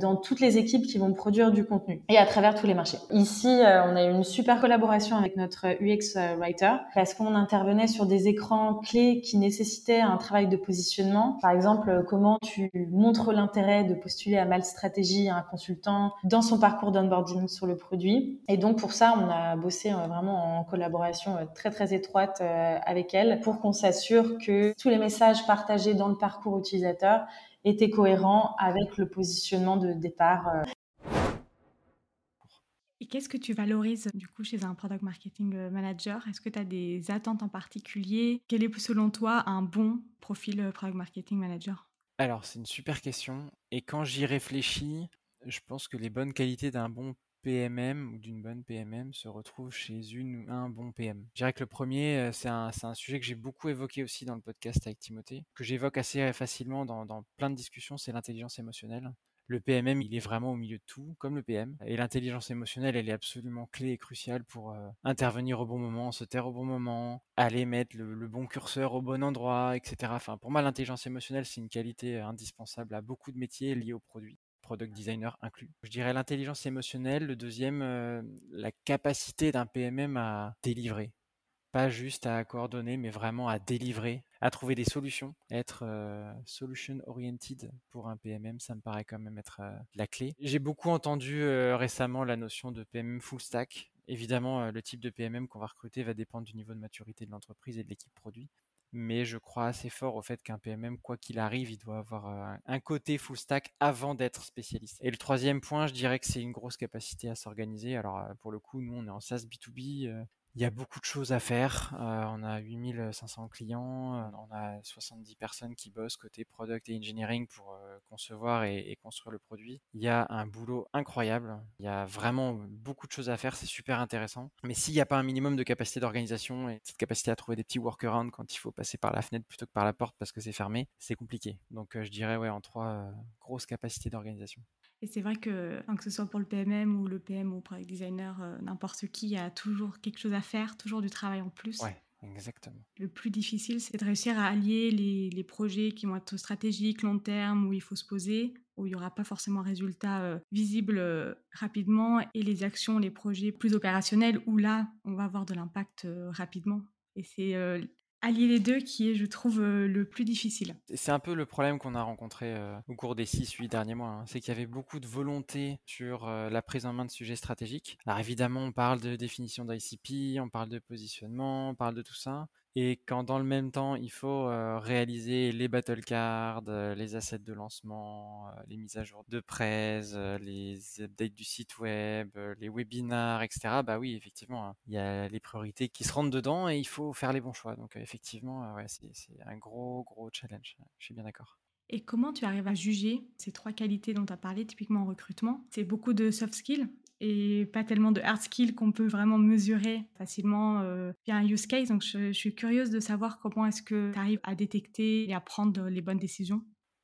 [SPEAKER 6] dans toutes les équipes qui vont produire du contenu et à travers tous les marchés. Ici, euh, on a eu une super collaboration avec notre UX euh, writer parce qu'on intervenait sur des écrans clés qui nécessitaient un travail de positionnement. Par exemple, comment tu montres l'intérêt de postuler à Mal Stratégie à un consultant dans son parcours d'onboarding sur le produit. Et donc pour ça, on a bossé vraiment en collaboration très très étroite avec elle pour qu'on s'assure que tous les messages partagés dans le parcours utilisateur était cohérent avec le positionnement de départ. Euh.
[SPEAKER 1] qu'est-ce que tu valorises du coup chez un product marketing euh, manager? Est-ce que tu as des attentes en particulier? Quel est selon toi un bon profil euh, product marketing manager?
[SPEAKER 7] Alors, c'est une super question. Et quand j'y réfléchis, je pense que les bonnes qualités d'un bon PMM ou d'une bonne PMM se retrouvent chez une ou un bon PM. Je dirais que le premier, euh, c'est un, un, sujet que j'ai beaucoup évoqué aussi dans le podcast avec Timothée, que j'évoque assez facilement dans, plein de discussions, c'est l'intelligence émotionnelle. Le PMM, il est vraiment au milieu de tout, comme le PM. Et l'intelligence émotionnelle, elle est absolument clé et cruciale pour euh, intervenir au bon moment, se taire au bon moment, aller mettre le, bon curseur au bon endroit, etc. Enfin, pour moi, l'intelligence émotionnelle, c'est une qualité indispensable à beaucoup de métiers liés au produit product designer inclus. Je dirais l'intelligence émotionnelle, le deuxième, euh, la capacité d'un PMM à délivrer. Pas juste à coordonner, mais vraiment à délivrer à trouver des solutions, être euh, solution oriented pour un PMM, ça me paraît quand même être euh, la clé. J'ai beaucoup entendu récemment la notion de PMM full stack. Évidemment, le type de PMM qu'on va recruter va dépendre du niveau de maturité de l'entreprise et de l'équipe produit. Mais je crois assez fort au fait qu'un PMM, quoi qu'il arrive, il doit avoir un côté full stack avant d'être spécialiste. Et le troisième point, je dirais que c'est une grosse capacité à s'organiser. Alors pour le coup, nous on est en SaaS B2B, il y a beaucoup de choses à faire. On a 8500 clients, on a 70 personnes qui bossent côté product et engineering pour concevoir et, construire le produit. Il y a un boulot incroyable. Il y a vraiment beaucoup de choses à faire. C'est super intéressant. Mais s'il n'y a pas un minimum de capacité d'organisation et cette capacité à trouver des petits workarounds quand il faut passer par la fenêtre plutôt que par la porte parce que c'est fermé, c'est compliqué. Donc je dirais ouais en trois grosses capacités d'organisation.
[SPEAKER 1] Et c'est vrai que, que ce soit pour le PMM ou le PM ou le product designer, euh, n'importe qui a toujours quelque chose à faire, toujours du travail en plus.
[SPEAKER 7] Ouais, exactement.
[SPEAKER 1] Le plus difficile, c'est de réussir à allier les, les, projets qui vont être stratégiques, long terme, où il faut se poser, où il n'y aura pas forcément un résultat euh, visible euh, rapidement, et les actions, les projets plus opérationnels, où là, on va avoir de l'impact rapidement. Et c'est allier les deux qui est, je trouve, euh, le plus difficile.
[SPEAKER 7] C'est un peu le problème qu'on a rencontré euh, au cours des 6-8 derniers mois. Hein. C'est qu'il y avait beaucoup de volonté sur euh, la prise en main de sujets stratégiques. Alors évidemment, on parle de définition d'ICP, on parle de positionnement, on parle de tout ça. Et quand dans le même temps, il faut réaliser les battle cards, les assets de lancement, les mises à jour de presse, les updates du site web, les webinars, etc. Bah oui, effectivement, hein, il y a les priorités qui se rentrent dedans et il faut faire les bons choix. Donc effectivement, c'est un gros, gros challenge. Je suis bien d'accord.
[SPEAKER 1] Et comment tu arrives à juger ces trois qualités dont tu as parlé, typiquement en recrutement? C'est beaucoup de soft skills? Et pas tellement de hard skills qu'on peut vraiment mesurer facilement euh, via un use case. Donc, je, je suis curieuse de savoir comment est-ce que tu arrives à détecter et à prendre les bonnes décisions.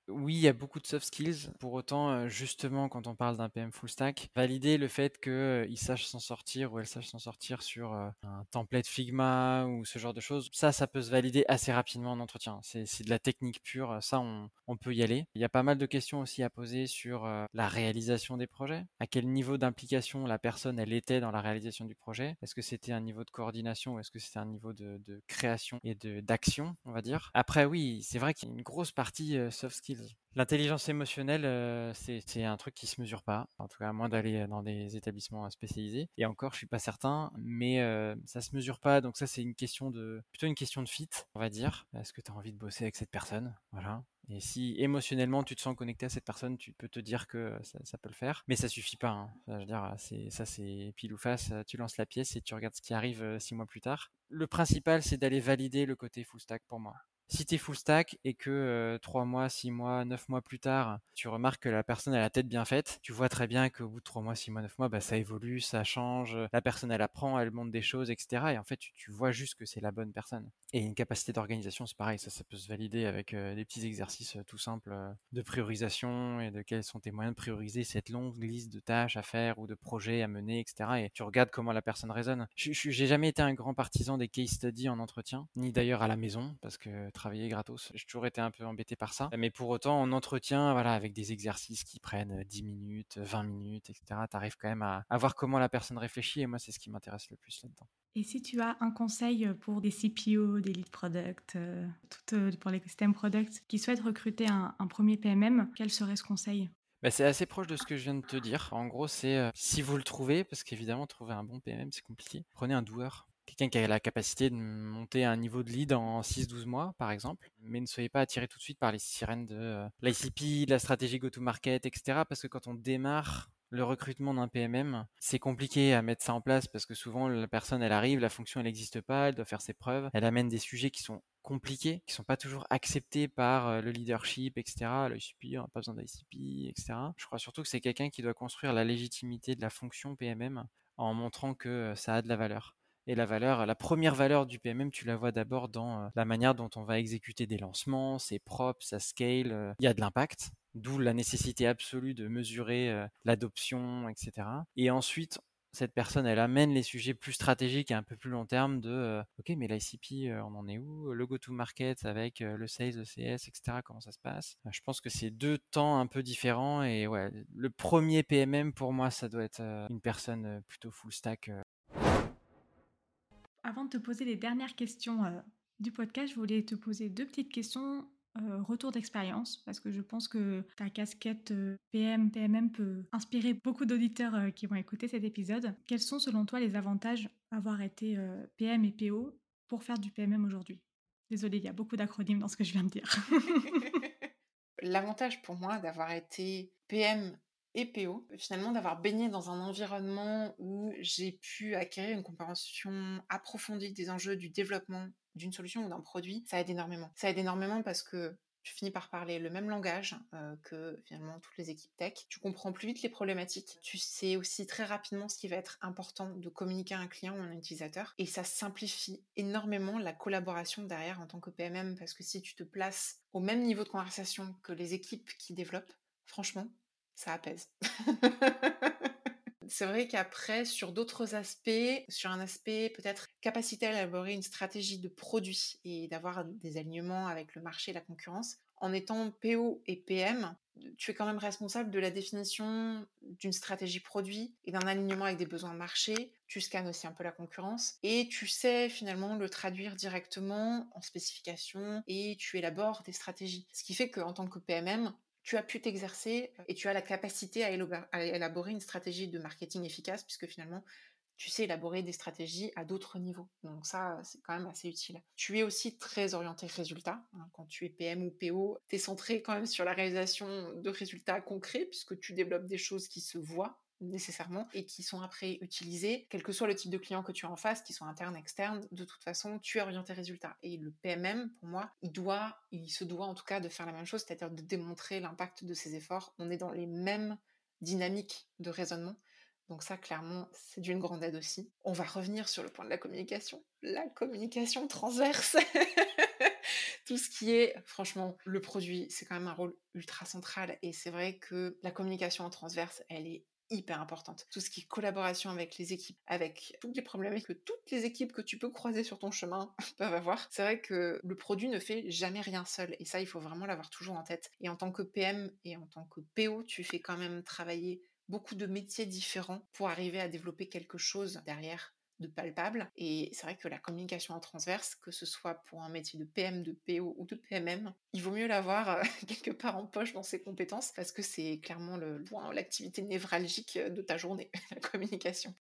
[SPEAKER 7] Oui, il y a beaucoup de soft skills. Pour autant, euh, justement, quand on parle d'un PM full stack, valider le fait qu'il euh, sache s'en sortir ou elle sache s'en sortir sur euh, un template Figma ou ce genre de choses, ça, ça peut se valider assez rapidement en entretien. C'est de la technique pure, ça, on, peut y aller. Il y a pas mal de questions aussi à poser sur la réalisation des projets. À quel niveau d'implication la personne, elle était dans la réalisation du projet? Est-ce que c'était un niveau de coordination ou est-ce que c'était un niveau de, de création et d'action, on va dire? Après, oui, c'est vrai qu'il y a une grosse partie soft skills L'intelligence émotionnelle, euh, c'est un truc qui se mesure pas, en tout cas à moins d'aller dans des établissements spécialisés. Et encore, je suis pas certain, mais euh, ça se mesure pas. Donc ça, c'est une question de plutôt une question de fit, on va dire. Est-ce que tu as envie de bosser avec cette personne? Voilà. Et si émotionnellement tu te sens connecté à cette personne, tu peux te dire que ça, peut le faire. Mais ça suffit pas. Hein. je veux dire, ça c'est pile ou face. Tu lances la pièce et tu regardes ce qui arrive euh, six mois plus tard. Le principal, c'est d'aller valider le côté full stack pour moi. Si tu es full stack et que 3 mois, 6 mois, 9 mois plus tard, tu remarques que la personne a la tête bien faite, tu vois très bien qu'au bout de 3 mois, 6 mois, 9 mois, bah, ça évolue, ça change, la personne elle apprend, elle montre des choses, etc. Et en fait, tu, vois juste que c'est la bonne personne. Et une capacité d'organisation, c'est pareil, ça, ça peut se valider avec des petits exercices tout simples de priorisation et de quels sont tes moyens de prioriser cette longue liste de tâches à faire ou de projets à mener, etc. Et tu regardes comment la personne raisonne. J'ai jamais été un grand partisan des case studies en entretien, ni d'ailleurs à la maison, parce que travailler gratos. J'ai toujours été un peu embêté par ça. Mais pour autant, en entretien, voilà, avec des exercices qui prennent 10 minutes, 20 minutes, etc., tu arrives quand même à, voir comment la personne réfléchit. Et moi, c'est ce qui m'intéresse le plus là-dedans.
[SPEAKER 1] Et si tu as un conseil pour des CPO, des lead product, euh, tout, euh, pour products qui souhaitent recruter un, premier PMM, quel serait ce conseil?
[SPEAKER 7] Bah, c'est assez proche de ce que je viens de te dire. En gros, c'est euh, si vous le trouvez, parce qu'évidemment, trouver un bon PMM, c'est compliqué, prenez un doueur quelqu'un qui a la capacité de monter un niveau de lead en 6-12 mois, par exemple. Mais ne soyez pas attiré tout de suite par les sirènes de euh, l'ICP, la stratégie go-to-market, etc. Parce que quand on démarre, le recrutement d'un PMM, c'est compliqué à mettre ça en place parce que souvent la personne elle arrive, la fonction elle n'existe pas, elle doit faire ses preuves, elle amène des sujets qui sont compliqués, qui sont pas toujours acceptés par euh, le leadership, etc. L'ICP, on n'a pas besoin d'ICP, etc. Je crois surtout que c'est quelqu'un qui doit construire la légitimité de la fonction PMM en montrant que euh, ça a de la valeur. Et la valeur, la première valeur du PMM, tu la vois d'abord dans la manière dont on va exécuter des lancements, c'est propre, ça scale, il y a de l'impact, d'où la nécessité absolue de mesurer l'adoption, etc. Et ensuite, cette personne, elle amène les sujets plus stratégiques et un peu plus long terme de OK, mais l'ICP, on en est où? Le go-to-market avec le sales, le CS, etc. Comment ça se passe? Je pense que c'est deux temps un peu différents. Et ouais, le premier PMM, pour moi, ça doit être une personne plutôt full stack.
[SPEAKER 1] Avant de te poser les dernières questions du podcast, je voulais te poser deux petites questions euh, retour d'expérience parce que je pense que ta casquette euh, PM, PMM peut inspirer beaucoup d'auditeurs euh, qui vont écouter cet épisode. Quels sont selon toi les avantages d'avoir été PM et PO pour faire du PMM aujourd'hui? Désolée, il y a beaucoup d'acronymes dans ce que je viens de dire.
[SPEAKER 8] L'avantage pour moi d'avoir été PM et PO, finalement d'avoir baigné dans un environnement où j'ai pu acquérir une compréhension approfondie des enjeux du développement d'une solution ou d'un produit, ça aide énormément. Ça aide énormément parce que tu finis par parler le même langage euh, que finalement toutes les équipes tech. Tu comprends plus vite les problématiques. Tu sais aussi très rapidement ce qui va être important de communiquer à un client ou à un utilisateur. Et ça simplifie énormément la collaboration derrière en tant que PMM parce que si tu te places au même niveau de conversation que les équipes qui développent, franchement, ça apaise. C'est vrai qu'après, sur d'autres aspects, sur un aspect peut-être capacité à élaborer une stratégie de produit et d'avoir des alignements avec le marché et la concurrence, en étant PO et PM, tu es quand même responsable de la définition d'une stratégie produit et d'un alignement avec des besoins de marché. Tu scannes aussi un peu la concurrence et tu sais finalement le traduire directement en spécification et tu élabores des stratégies. Ce qui fait qu'en tant que PMM, tu as pu t'exercer et tu as la capacité à, élaborer une stratégie de marketing efficace, puisque finalement, tu sais élaborer des stratégies à d'autres niveaux. Donc ça, c'est quand même assez utile. Tu es aussi très orienté résultat. Hein. Quand tu es PM ou PO, tu es centré quand même sur la réalisation de résultats concrets, puisque tu développes des choses qui se voient nécessairement et qui sont après utilisés, quel que soit le type de client que tu as en face, qu'ils soient internes, externes, de toute façon, tu es orienté résultat. Et le PMM, pour moi, il doit, il se doit en tout cas de faire la même chose, c'est-à-dire de démontrer l'impact de ses efforts. On est dans les mêmes dynamiques de raisonnement. Donc ça, clairement, c'est d'une grande aide aussi. On va revenir sur le point de la communication. La communication transverse. Tout ce qui est, franchement, le produit, c'est quand même un rôle ultra central. Et c'est vrai que la communication en transverse, elle est hyper importante. Tout ce qui est collaboration avec les équipes, avec toutes les problèmes que toutes les équipes que tu peux croiser sur ton chemin peuvent avoir. C'est vrai que le produit ne fait jamais rien seul et ça, il faut vraiment l'avoir toujours en tête. Et en tant que PM et en tant que PO, tu fais quand même travailler beaucoup de métiers différents pour arriver à développer quelque chose derrière de palpable. Et c'est vrai que la communication en transverse, que ce soit pour un métier de PM, de PO ou de PMM, il vaut mieux l'avoir euh, quelque part en poche dans ses compétences parce que c'est clairement l'activité névralgique de ta journée, la communication.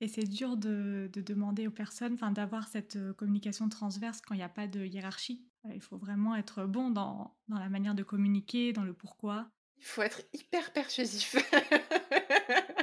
[SPEAKER 1] Et c'est dur de, demander aux personnes d'avoir cette euh, communication transverse quand il n'y a pas de hiérarchie. Euh, il faut vraiment être bon dans, dans la manière de communiquer, dans le pourquoi.
[SPEAKER 8] Il faut être hyper persuasif.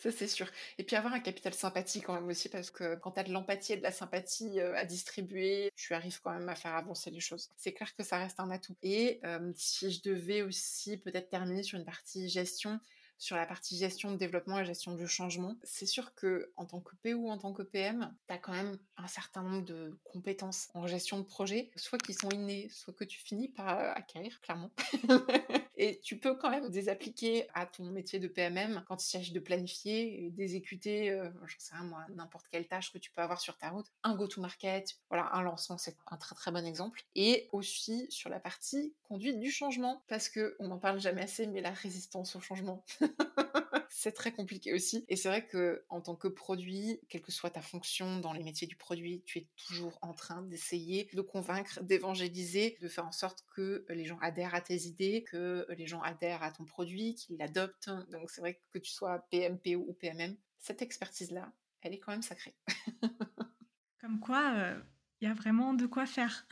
[SPEAKER 8] ça c'est sûr. Et puis avoir un capital sympathie quand même aussi, parce que quand tu as de l'empathie et de la sympathie euh, à distribuer, tu arrives quand même à faire avancer les choses. C'est clair que ça reste un atout. Et si je devais aussi peut-être terminer sur une partie gestion, sur la partie gestion de développement et gestion du changement, c'est sûr que en tant que PO ou en tant que PM, tu as quand même un certain nombre de compétences en gestion de projet, soit qui sont innées, soit que tu finis par euh, acquérir, clairement. et tu peux quand même les appliquer à ton métier de PMM quand il s'agit de planifier d'exécuter, euh, j'en sais rien moi, n'importe quelle tâche que tu peux avoir sur ta route. Un go-to-market, voilà, un lancement, c'est un très très bon exemple. Et aussi sur la partie conduite du changement, parce que on n'en parle jamais assez, mais la résistance au changement. c'est très compliqué aussi. Et c'est vrai que en tant que produit, quelle que soit ta fonction dans les métiers du produit, tu es toujours en train d'essayer de convaincre, d'évangéliser, de faire en sorte que les gens adhèrent à tes idées, que les gens adhèrent à ton produit, qu'ils l'adoptent. Donc c'est vrai que tu sois PMPO ou PMM, cette expertise-là, elle est quand même sacrée.
[SPEAKER 1] Comme quoi, il euh, y a vraiment de quoi faire.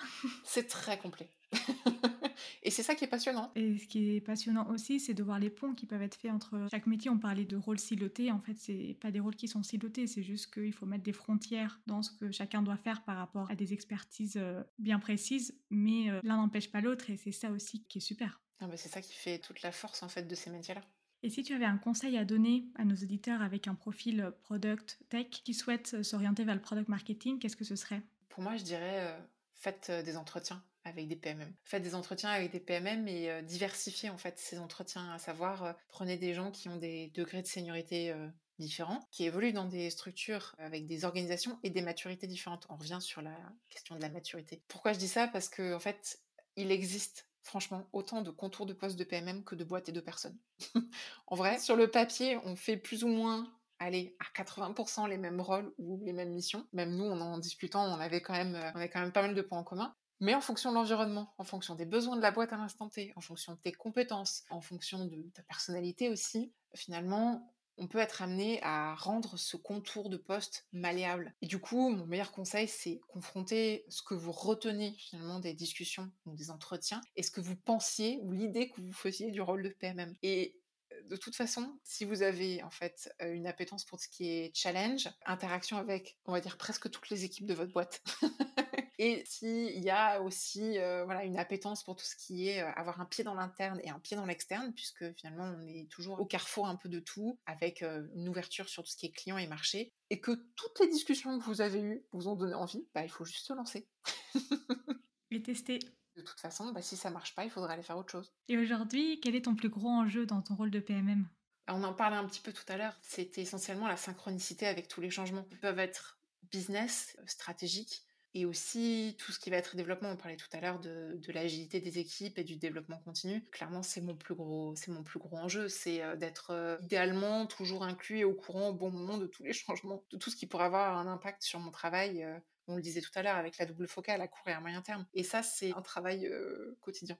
[SPEAKER 8] c'est très complet. et c'est ça qui est passionnant.
[SPEAKER 1] Et ce qui est passionnant aussi, c'est de voir les ponts qui peuvent être faits entre chaque métier. On parlait de rôles silotés. En fait, c'est pas des rôles qui sont silotés, c'est juste qu'il faut mettre des frontières dans ce que chacun doit faire par rapport à des expertises euh, bien précises. Mais euh, l'un n'empêche pas l'autre et c'est ça aussi qui est super.
[SPEAKER 8] Ah bah, c'est ça qui fait toute la force en fait de ces métiers-là.
[SPEAKER 1] Et si tu avais un conseil à donner à nos auditeurs avec un profil product tech qui souhaitent s'orienter vers le product marketing, qu'est-ce que ce serait?
[SPEAKER 8] Pour moi, je dirais euh, faites des entretiens avec des PMM. Faites des entretiens avec des PMM et euh, diversifiez en fait ces entretiens, à savoir euh, prenez des gens qui ont des degrés de seniorité euh, différents, qui évoluent dans des structures avec des organisations et des maturités différentes. On revient sur la question de la maturité. Pourquoi je dis ça? Parce que en fait, il existe franchement autant de contours de postes de PMM que de boîtes et de personnes. en vrai, sur le papier, on fait plus ou moins allez, à 80% les mêmes rôles ou les mêmes missions. Même nous, en discutant, on avait quand même, on avait quand même pas mal de points en commun. Mais en fonction de l'environnement, en fonction des besoins de la boîte à l'instant T, en fonction de tes compétences, en fonction de ta personnalité aussi, finalement, on peut être amené à rendre ce contour de poste malléable. Et du coup, mon meilleur conseil, c'est confronter ce que vous retenez finalement des discussions ou des entretiens et ce que vous pensiez ou l'idée que vous faisiez du rôle de PMM. Et euh, de toute façon, si vous avez en fait euh, une appétence pour ce qui est challenge, interaction avec, on va dire, presque toutes les équipes de votre boîte, Et s'il y a aussi euh, voilà, une appétence pour tout ce qui est euh, avoir un pied dans l'interne et un pied dans l'externe, puisque finalement on est toujours au carrefour un peu de tout, avec une ouverture sur tout ce qui est client et marché, et que toutes les discussions que vous avez eues vous ont donné envie, bah, il faut juste se lancer.
[SPEAKER 1] et tester.
[SPEAKER 8] De toute façon, bah, si ça marche pas, il faudra aller faire autre chose.
[SPEAKER 1] Et aujourd'hui, quel est ton plus gros enjeu dans ton rôle de PMM
[SPEAKER 8] bah, On en parlait un petit peu tout à l'heure, c'était essentiellement la synchronicité avec tous les changements. Ils peuvent être business, stratégiques, et aussi tout ce qui va être développement. On parlait tout à l'heure de, l'agilité des équipes et du développement continu. Clairement, c'est mon plus gros, c'est mon plus gros enjeu, c'est euh, d'être euh, idéalement toujours inclus et au courant au bon moment de tous les changements, de tout ce qui pourrait avoir un impact sur mon travail. Euh, on le disait tout à l'heure avec la double focale à court et à moyen terme. Et ça, c'est un travail quotidien.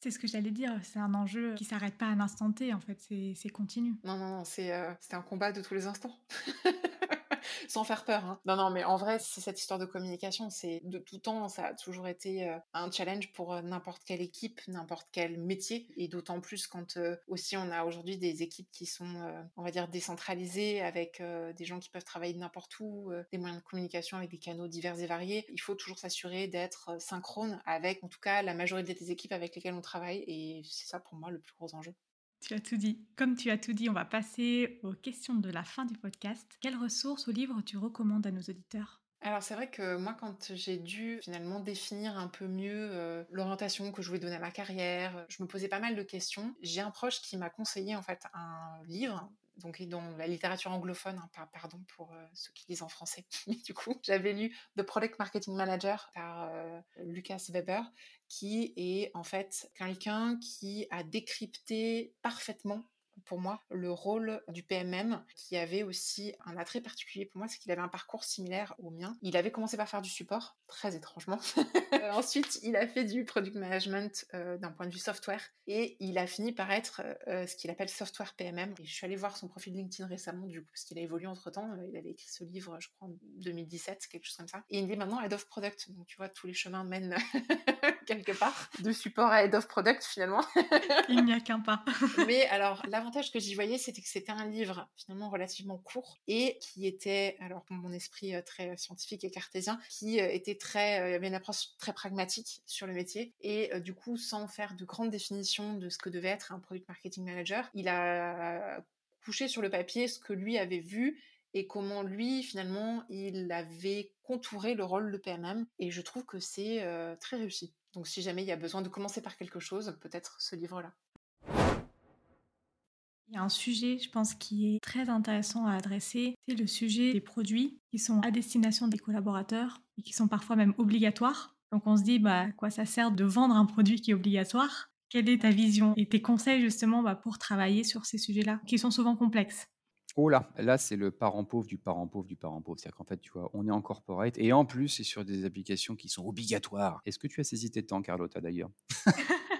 [SPEAKER 1] C'est ce que j'allais dire, c'est un enjeu qui s'arrête pas à un instant T, en fait, c'est continu.
[SPEAKER 8] Non, non, non, c'est un combat de tous les instants. sans faire peur. Hein. Non, non, mais en vrai, c'est cette histoire de communication. C'est de tout temps, ça a toujours été euh, un challenge pour euh, n'importe quelle équipe, n'importe quel métier, et d'autant plus quand euh, aussi on a aujourd'hui des équipes qui sont, on va dire, décentralisées, avec des gens qui peuvent travailler n'importe où, des moyens de communication avec des canaux divers et variés. Il faut toujours s'assurer d'être synchrone avec, en tout cas, la majorité des équipes avec lesquelles on travaille, et c'est ça pour moi le plus gros enjeu.
[SPEAKER 1] Tu as tout dit. Comme tu as tout dit, on va passer aux questions de la fin du podcast. Quelles ressources ou livres tu recommandes à nos auditeurs?
[SPEAKER 8] Alors c'est vrai que moi quand j'ai dû finalement définir un peu mieux euh, l'orientation que je voulais donner à ma carrière, je me posais pas mal de questions. J'ai un proche qui m'a conseillé en fait un livre donc dans la littérature anglophone, hein, pardon pour euh, ceux qui lisent en français. Du coup, j'avais lu The Product Marketing Manager par euh, Lucas Weber, qui est en fait quelqu'un qui a décrypté parfaitement pour moi le rôle du PMM qui avait aussi un attrait particulier pour moi, c'est qu'il avait un parcours similaire au mien. Il avait commencé par faire du support, très étrangement. Euh, ensuite, il a fait du product management euh, d'un point de vue software et il a fini par être euh, ce qu'il appelle software PMM. Et je suis allée voir son profil LinkedIn récemment, du coup, parce qu'il a évolué entre temps. il avait écrit ce livre, je crois, en 2017, quelque chose comme ça. Et il est maintenant head of product. Donc, tu vois, tous les chemins mènent quelque part de support à head of product finalement.
[SPEAKER 1] il n'y a qu'un pas.
[SPEAKER 8] Mais alors, l'avantage que j'y voyais, c'était que c'était un livre finalement relativement court et qui était, alors pour mon esprit euh, très scientifique et cartésien, qui euh, était très, euh, avait une approche très pragmatique sur le métier et du coup, sans faire de grandes définitions de ce que devait être un product marketing manager, il a couché sur le papier ce que lui avait vu et comment lui, finalement, il avait contouré le rôle de PMM. Et je trouve que c'est très réussi. Donc si jamais il y a besoin de commencer par quelque chose, peut-être ce livre-là.
[SPEAKER 1] Il y a un sujet, je pense, qui est très intéressant à adresser, c'est le sujet des produits qui sont à destination des collaborateurs et qui sont parfois même obligatoires. Donc on se dit, bah, quoi ça sert de vendre un produit qui est obligatoire? Quelle est ta vision et tes conseils justement bah, pour travailler sur ces sujets-là, qui sont souvent complexes?
[SPEAKER 9] Oh là, là c'est le parent pauvre du parent pauvre du parent pauvre. C'est-à-dire qu'en fait, tu vois, on est en corporate et en plus, c'est sur des applications qui sont obligatoires. Est-ce que tu as saisi tes temps, Carlotta, d'ailleurs?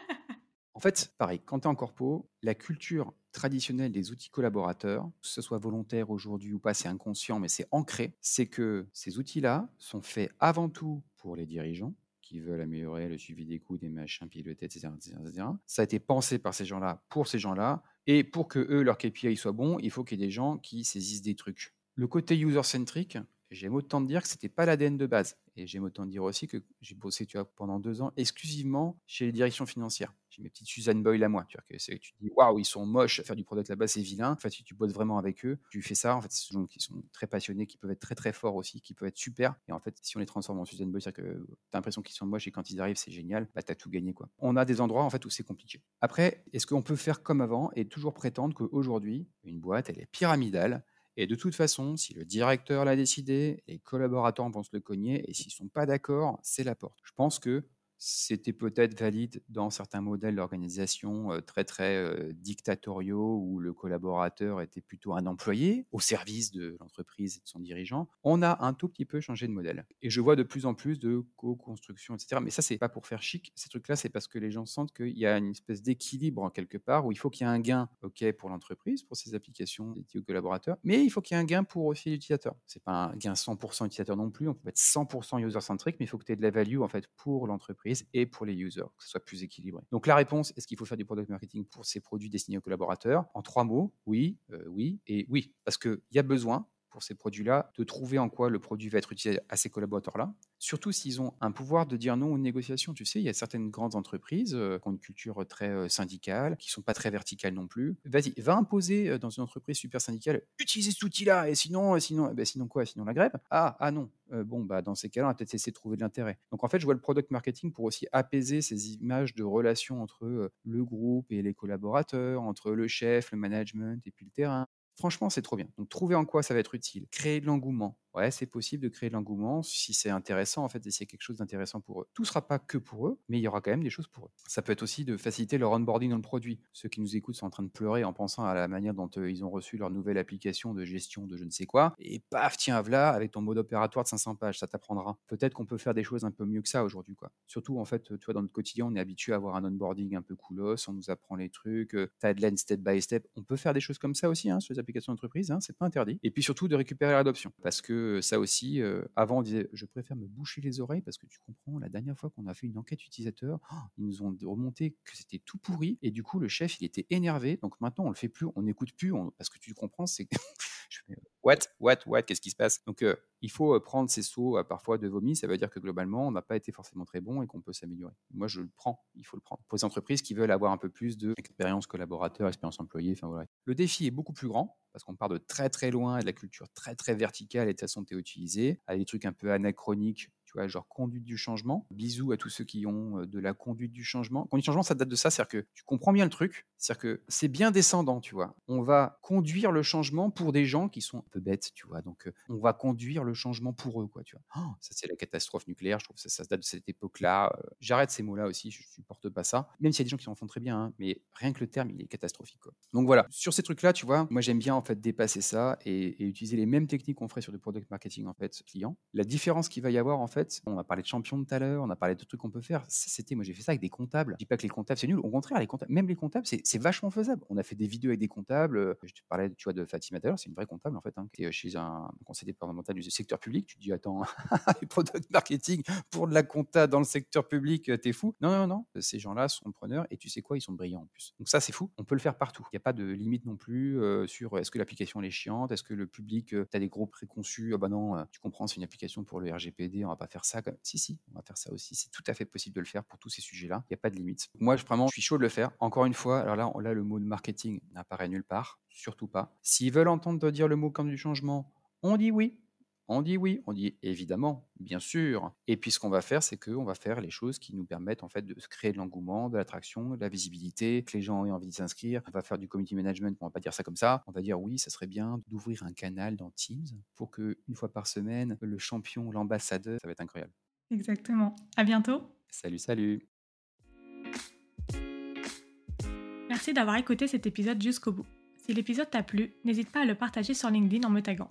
[SPEAKER 9] En fait, pareil, quand tu es en corpo, la culture traditionnelle des outils collaborateurs, que ce soit volontaire aujourd'hui ou pas, c'est inconscient, mais c'est ancré, c'est que ces outils-là sont faits avant tout pour les dirigeants, qui veulent améliorer le suivi des coûts, des machins, piloter, etc., etc., Ça a été pensé par ces gens-là pour ces gens-là. Et pour que eux, leur KPI soit bon, il faut qu'il y ait des gens qui saisissent des trucs. Le côté user-centric, j'aime autant dire que c'était pas l'ADN de base. Et j'aime autant dire aussi que j'ai bossé pendant deux ans exclusivement chez les directions financières. J'ai mes petites Suzanne Boyle à moi. Tu, vois, que tu te dis, waouh, ils sont moches, faire du product là-bas, c'est vilain. En fait, si tu bosses vraiment avec eux, tu fais ça. En fait, ce sont gens qui sont très passionnés, qui peuvent être très très forts aussi, qui peuvent être super. Et en fait, si on les transforme en Suzanne Boyle, c'est-à-dire que tu as l'impression qu'ils sont moches et quand ils arrivent, c'est génial, bah, tu as tout gagné. Quoi. On a des endroits en fait où c'est compliqué. Après, est-ce qu'on peut faire comme avant et toujours prétendre qu'aujourd'hui, une boîte, elle est pyramidale et de toute façon, si le directeur l'a décidé, les collaborateurs vont se le cogner, et s'ils ne sont pas d'accord, c'est la porte. Je pense que c'était peut-être valide dans certains modèles d'organisation euh, très très euh, dictatoriaux où le collaborateur était plutôt un employé au service de l'entreprise et de son dirigeant. On a un tout petit peu changé de modèle. Et je vois de plus en plus de co-construction, etc. Mais ça, c'est pas pour faire chic. Ces trucs-là, c'est parce que les gens sentent qu'il y a une espèce d'équilibre quelque part où il faut qu'il y ait un gain, ok, pour l'entreprise, pour ses applications dédiées aux collaborateurs, mais il faut qu'il y ait un gain pour aussi l'utilisateur. C'est pas un gain 100% utilisateur non plus. On peut être 100% user-centric, mais il faut que tu aies de la value en fait pour l'entreprise et pour les users, que ce soit plus équilibré. Donc la réponse, est-ce qu'il faut faire du product marketing pour ces produits destinés aux collaborateurs? En trois mots, oui, euh, oui et oui. Parce qu'il y a besoin pour ces produits-là de trouver en quoi le produit va être utilisé à ces collaborateurs-là surtout s'ils ont un pouvoir de dire non aux négociations. Tu sais, il y a certaines grandes entreprises euh, qui ont une culture très euh, syndicale, qui sont pas très verticales non plus. Vas-y, va imposer euh, dans une entreprise super syndicale, utilisez cet outil-là, et sinon, sinon, eh ben, sinon quoi Sinon la grève? Ah, ah non. bon, bah dans ces cas-là, on va peut-être essayer de trouver de l'intérêt. Donc en fait, je vois le product marketing pour aussi apaiser ces images de relations entre le groupe et les collaborateurs, entre le chef, le management et puis le terrain. Franchement, c'est trop bien. Donc, trouver en quoi ça va être utile, créer de l'engouement, ouais, c'est possible de créer de l'engouement si c'est intéressant, en fait, a quelque chose d'intéressant pour eux. Tout ne sera pas que pour eux, mais il y aura quand même des choses pour eux. Ça peut être aussi de faciliter leur onboarding dans le produit. Ceux qui nous écoutent sont en train de pleurer en pensant à la manière dont ils ont reçu leur nouvelle application de gestion de je ne sais quoi. Et paf, tiens, voilà, avec ton mode opératoire de 500 pages, ça t'apprendra. Peut-être qu'on peut faire des choses un peu mieux que ça aujourd'hui, quoi. Surtout, en fait, tu dans notre quotidien, on est habitué à avoir un onboarding un peu coolos, on nous apprend les trucs, timeline step by step. On peut faire des choses comme ça aussi hein, d'entreprise, hein, c'est pas interdit. Et puis surtout de récupérer l'adoption. Parce que ça aussi, avant, on disait je préfère me boucher les oreilles parce que tu comprends, la dernière fois qu'on a fait une enquête utilisateur, oh, ils nous ont remonté que c'était tout pourri et du coup, le chef, il était énervé. Donc maintenant, on le fait plus, on n'écoute plus parce que tu comprends, c'est je fais what, what, what, qu'est-ce qui se passe? Donc il faut prendre ces sauts parfois de vomi. Ça veut dire que globalement, on n'a pas été forcément très bon et qu'on peut s'améliorer. Moi, je le prends. Il faut le prendre. Pour les entreprises qui veulent avoir un peu plus d'expérience collaborateur, expérience employée, enfin voilà. Le défi est beaucoup plus grand parce qu'on part de très très loin et de la culture très très verticale et de façon théotilisée, à des trucs un peu anachroniques genre conduite du changement. Bisous à tous ceux qui ont euh, de la conduite du changement. Conduite du changement, ça date de ça, c'est-à-dire que tu comprends bien le truc, c'est-à-dire que c'est bien descendant, tu vois. On va conduire le changement pour des gens qui sont un peu bêtes, tu vois. Donc, euh, on va conduire le changement pour eux, quoi, tu vois. Oh, ça, c'est la catastrophe nucléaire, je trouve que ça, ça date de cette époque-là. Euh, j'arrête ces mots-là aussi, je supporte pas ça. Même s'il y a des gens qui en font très bien, hein, mais rien que le terme, il est catastrophique. Donc voilà, sur ces trucs-là, tu vois, moi j'aime bien en fait dépasser ça et, et utiliser les mêmes techniques qu'on ferait sur du product marketing en fait client. La différence qu'il va y avoir en fait, on va parler de champion tout à l'heure, on a parlé de trucs qu'on peut faire. C'était, moi j'ai fait ça avec des comptables. Je dis pas que les comptables c'est nul, au contraire, les même les comptables, c'est vachement faisable. On a fait des vidéos avec des comptables. Euh, je te parlais, tu vois, de Fatima tout à l'heure, c'est une vraie comptable en fait, hein, qui est chez un conseiller départemental du secteur public. Tu te dis, attends, product marketing pour de la compta dans le secteur public, euh, t'es fou. Non, non, non, ces gens-là sont preneurs et tu sais quoi, ils sont brillants en plus. Donc ça, c'est fou. On peut le faire partout. Il n'y a pas de limite non plus euh, sur est-ce que l'application est chiante, est-ce que le public, tu as des gros préconçus, ah bah non, tu comprends, c'est une application pour le RGPD, on va pas faire ça. Comme... Si, si, on va faire ça aussi c'est tout à fait possible de le faire pour tous ces sujets-là. Il n'y a pas de limite. Moi, je, vraiment, je suis chaud de le faire. Encore une fois, alors là, le mot de marketing n'apparaît nulle part, surtout pas. S'ils veulent entendre dire le mot comme du changement, on dit oui. On dit oui, on dit évidemment, bien sûr. Et puis ce qu'on va faire, c'est qu'on va faire les choses qui nous permettent en fait de créer de l'engouement, de l'attraction, de la visibilité, que les gens aient envie de s'inscrire. On va faire du community management, on va pas dire ça comme ça. On va dire oui, ça serait bien d'ouvrir un canal dans Teams pour que une fois par semaine, le champion, l'ambassadeur, ça va être incroyable.
[SPEAKER 1] Exactement. À bientôt.
[SPEAKER 9] Salut, salut.
[SPEAKER 1] Merci d'avoir écouté cet épisode jusqu'au bout. Si l'épisode t'a plu, n'hésite pas à le partager sur LinkedIn en me taguant.